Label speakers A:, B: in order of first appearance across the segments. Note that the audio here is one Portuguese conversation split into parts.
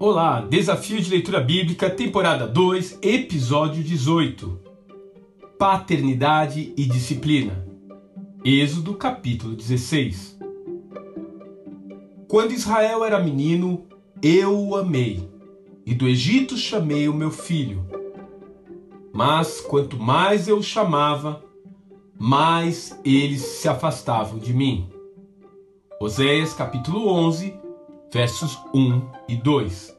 A: Olá, Desafio de Leitura Bíblica, temporada 2, episódio 18. Paternidade e Disciplina. Êxodo, capítulo 16. Quando Israel era menino, eu o amei, e do Egito chamei o meu filho. Mas quanto mais eu o chamava, mais eles se afastavam de mim. Oséias capítulo 11, versos 1 e 2.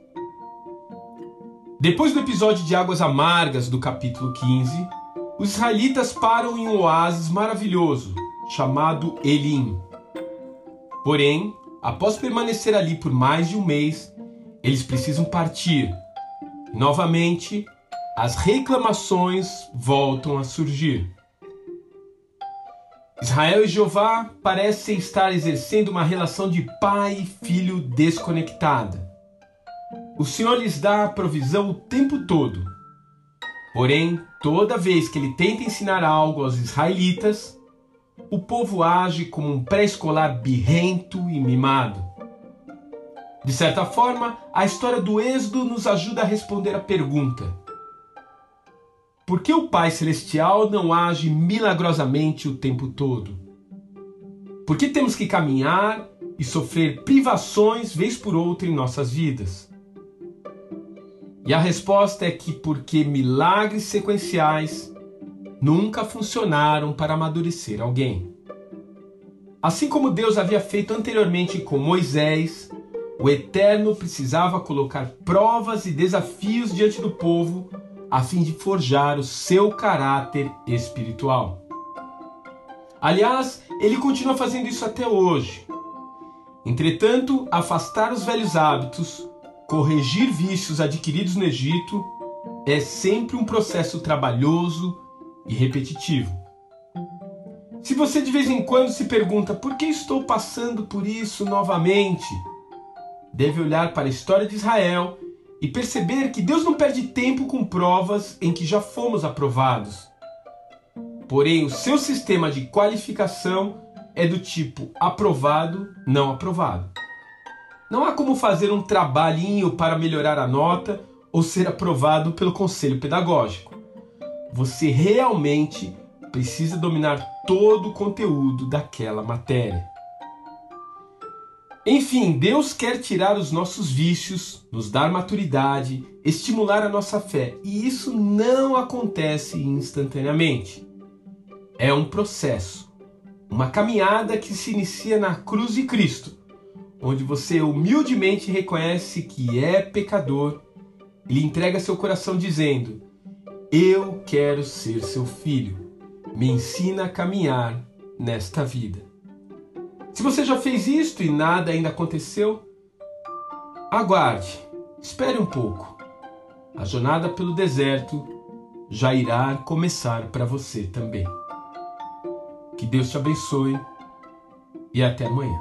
A: Depois do episódio de águas amargas do capítulo 15, os israelitas param em um oásis maravilhoso chamado Elim. Porém, após permanecer ali por mais de um mês, eles precisam partir. Novamente, as reclamações voltam a surgir. Israel e Jeová parecem estar exercendo uma relação de pai e filho desconectada. O Senhor lhes dá a provisão o tempo todo. Porém, toda vez que ele tenta ensinar algo aos israelitas, o povo age como um pré-escolar birrento e mimado. De certa forma, a história do Êxodo nos ajuda a responder a pergunta: por que o Pai Celestial não age milagrosamente o tempo todo? Por que temos que caminhar e sofrer privações vez por outra em nossas vidas? E a resposta é que porque milagres sequenciais nunca funcionaram para amadurecer alguém. Assim como Deus havia feito anteriormente com Moisés, o Eterno precisava colocar provas e desafios diante do povo a fim de forjar o seu caráter espiritual. Aliás, ele continua fazendo isso até hoje. Entretanto, afastar os velhos hábitos, corrigir vícios adquiridos no Egito, é sempre um processo trabalhoso e repetitivo. Se você de vez em quando se pergunta por que estou passando por isso novamente, deve olhar para a história de Israel e perceber que Deus não perde tempo com provas em que já fomos aprovados. Porém, o seu sistema de qualificação é do tipo aprovado, não aprovado. Não há como fazer um trabalhinho para melhorar a nota ou ser aprovado pelo conselho pedagógico. Você realmente precisa dominar todo o conteúdo daquela matéria. Enfim, Deus quer tirar os nossos vícios, nos dar maturidade, estimular a nossa fé, e isso não acontece instantaneamente. É um processo, uma caminhada que se inicia na cruz de Cristo, onde você humildemente reconhece que é pecador e lhe entrega seu coração dizendo: Eu quero ser seu filho, me ensina a caminhar nesta vida. Se você já fez isto e nada ainda aconteceu, aguarde, espere um pouco. A jornada pelo deserto já irá começar para você também. Que Deus te abençoe e até amanhã.